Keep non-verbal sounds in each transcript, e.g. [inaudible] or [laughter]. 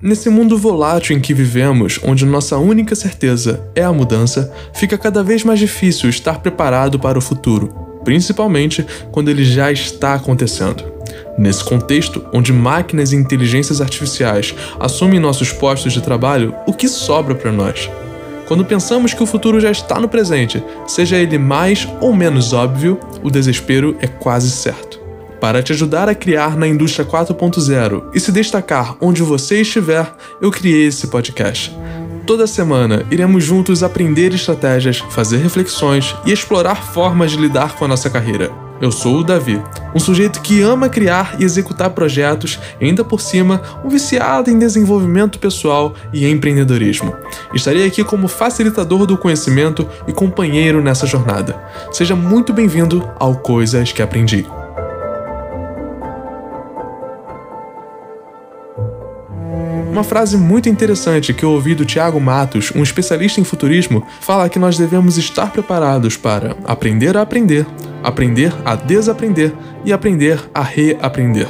Nesse mundo volátil em que vivemos, onde nossa única certeza é a mudança, fica cada vez mais difícil estar preparado para o futuro, principalmente quando ele já está acontecendo. Nesse contexto, onde máquinas e inteligências artificiais assumem nossos postos de trabalho, o que sobra para nós? Quando pensamos que o futuro já está no presente, seja ele mais ou menos óbvio, o desespero é quase certo. Para te ajudar a criar na indústria 4.0 e se destacar onde você estiver, eu criei esse podcast. Toda semana iremos juntos aprender estratégias, fazer reflexões e explorar formas de lidar com a nossa carreira. Eu sou o Davi, um sujeito que ama criar e executar projetos, e ainda por cima, um viciado em desenvolvimento pessoal e empreendedorismo. Estarei aqui como facilitador do conhecimento e companheiro nessa jornada. Seja muito bem-vindo ao Coisas que Aprendi. Uma frase muito interessante que eu ouvi do Tiago Matos, um especialista em futurismo, fala que nós devemos estar preparados para aprender a aprender, aprender a desaprender e aprender a reaprender.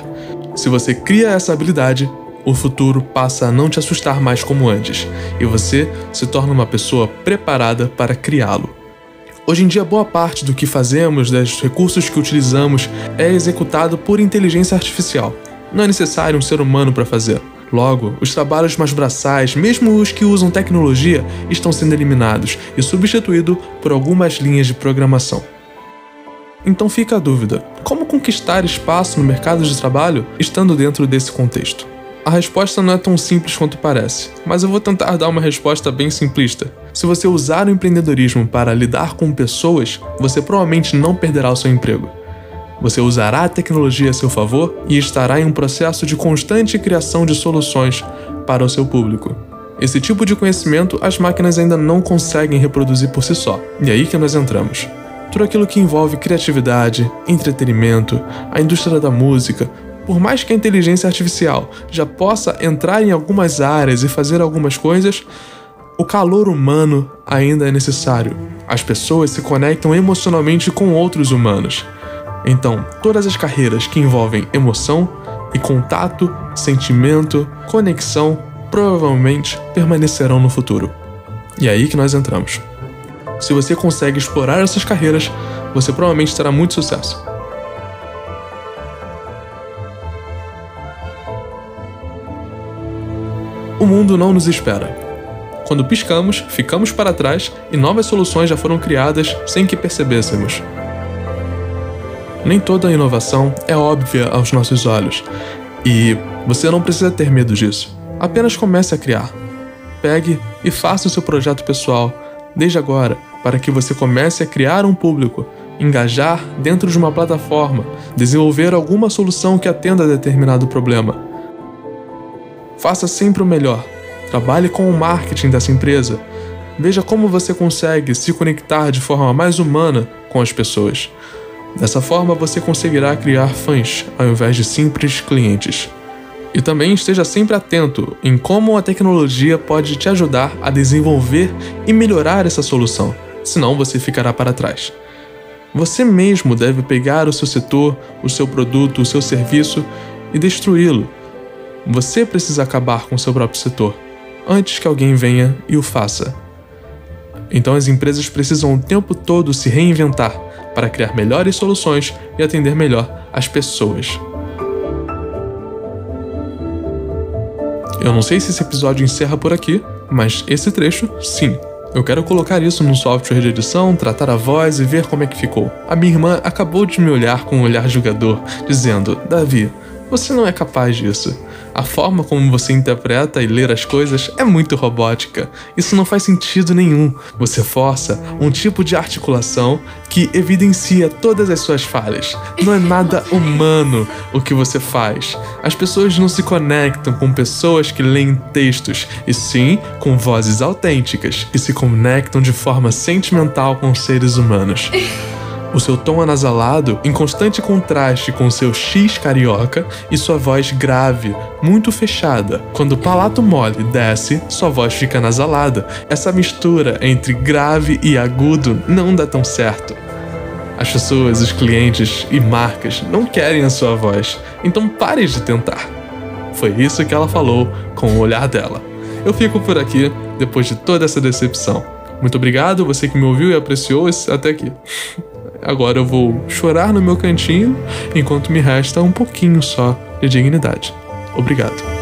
Se você cria essa habilidade, o futuro passa a não te assustar mais como antes, e você se torna uma pessoa preparada para criá-lo. Hoje em dia, boa parte do que fazemos, dos recursos que utilizamos, é executado por inteligência artificial. Não é necessário um ser humano para fazer. Logo, os trabalhos mais braçais, mesmo os que usam tecnologia, estão sendo eliminados e substituídos por algumas linhas de programação. Então fica a dúvida: como conquistar espaço no mercado de trabalho estando dentro desse contexto? A resposta não é tão simples quanto parece, mas eu vou tentar dar uma resposta bem simplista. Se você usar o empreendedorismo para lidar com pessoas, você provavelmente não perderá o seu emprego. Você usará a tecnologia a seu favor e estará em um processo de constante criação de soluções para o seu público. Esse tipo de conhecimento as máquinas ainda não conseguem reproduzir por si só, e é aí que nós entramos. Tudo aquilo que envolve criatividade, entretenimento, a indústria da música, por mais que a inteligência artificial já possa entrar em algumas áreas e fazer algumas coisas, o calor humano ainda é necessário. As pessoas se conectam emocionalmente com outros humanos. Então, todas as carreiras que envolvem emoção e contato, sentimento, conexão, provavelmente permanecerão no futuro. E é aí que nós entramos. Se você consegue explorar essas carreiras, você provavelmente terá muito sucesso. O mundo não nos espera. Quando piscamos, ficamos para trás e novas soluções já foram criadas sem que percebêssemos. Nem toda inovação é óbvia aos nossos olhos, e você não precisa ter medo disso. Apenas comece a criar. Pegue e faça o seu projeto pessoal desde agora, para que você comece a criar um público, engajar dentro de uma plataforma, desenvolver alguma solução que atenda a determinado problema. Faça sempre o melhor. Trabalhe com o marketing dessa empresa. Veja como você consegue se conectar de forma mais humana com as pessoas. Dessa forma, você conseguirá criar fãs ao invés de simples clientes. E também esteja sempre atento em como a tecnologia pode te ajudar a desenvolver e melhorar essa solução, senão você ficará para trás. Você mesmo deve pegar o seu setor, o seu produto, o seu serviço e destruí-lo. Você precisa acabar com o seu próprio setor antes que alguém venha e o faça. Então as empresas precisam o tempo todo se reinventar para criar melhores soluções e atender melhor as pessoas. Eu não sei se esse episódio encerra por aqui, mas esse trecho, sim. Eu quero colocar isso no software de edição, tratar a voz e ver como é que ficou. A minha irmã acabou de me olhar com um olhar julgador, dizendo: Davi, você não é capaz disso. A forma como você interpreta e lê as coisas é muito robótica. Isso não faz sentido nenhum. Você força um tipo de articulação que evidencia todas as suas falhas. Não é nada [laughs] humano o que você faz. As pessoas não se conectam com pessoas que leem textos, e sim com vozes autênticas que se conectam de forma sentimental com seres humanos. [laughs] O seu tom anasalado, em constante contraste com seu X carioca e sua voz grave, muito fechada. Quando o palato mole desce, sua voz fica anasalada. Essa mistura entre grave e agudo não dá tão certo. As pessoas, os clientes e marcas não querem a sua voz, então pare de tentar. Foi isso que ela falou com o olhar dela. Eu fico por aqui depois de toda essa decepção. Muito obrigado, você que me ouviu e apreciou até aqui. [laughs] Agora eu vou chorar no meu cantinho enquanto me resta um pouquinho só de dignidade. Obrigado.